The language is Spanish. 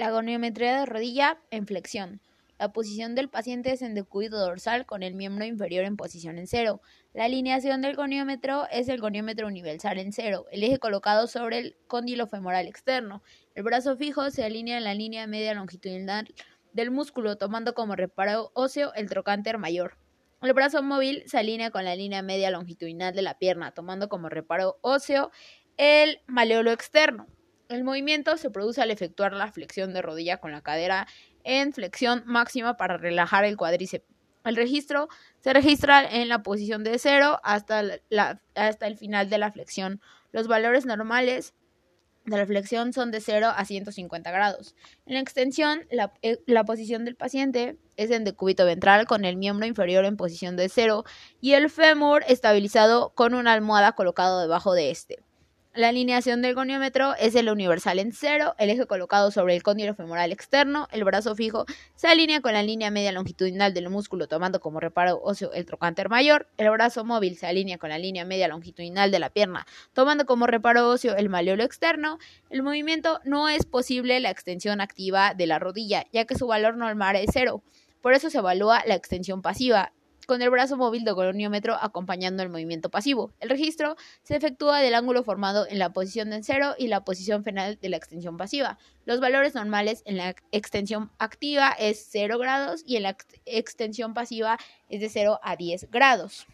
La goniometría de rodilla en flexión. La posición del paciente es en decúbito dorsal con el miembro inferior en posición en cero. La alineación del goniómetro es el goniómetro universal en cero, el eje colocado sobre el cóndilo femoral externo. El brazo fijo se alinea en la línea media longitudinal del músculo, tomando como reparo óseo el trocánter mayor. El brazo móvil se alinea con la línea media longitudinal de la pierna, tomando como reparo óseo el maleolo externo. El movimiento se produce al efectuar la flexión de rodilla con la cadera en flexión máxima para relajar el cuádriceps. El registro se registra en la posición de cero hasta, hasta el final de la flexión. Los valores normales de la flexión son de 0 a 150 grados. En la extensión, la, eh, la, posición del paciente es en decúbito ventral con el miembro inferior en posición de cero y el fémur estabilizado con una almohada colocado debajo de este. La alineación del goniómetro es el universal en cero, el eje colocado sobre el cóndilo femoral externo, el brazo fijo se alinea con la línea media longitudinal del músculo tomando como reparo óseo el trocánter mayor, el brazo móvil se alinea con la línea media longitudinal de la pierna tomando como reparo óseo el maleolo externo, el movimiento no es posible la extensión activa de la rodilla, ya que su valor normal es cero. Por eso se evalúa la extensión pasiva con el brazo móvil de goniómetro acompañando el movimiento pasivo. El registro se efectúa del ángulo formado en la posición de cero y la posición final de la extensión pasiva. Los valores normales en la extensión activa es 0 grados y en la extensión pasiva es de 0 a 10 grados.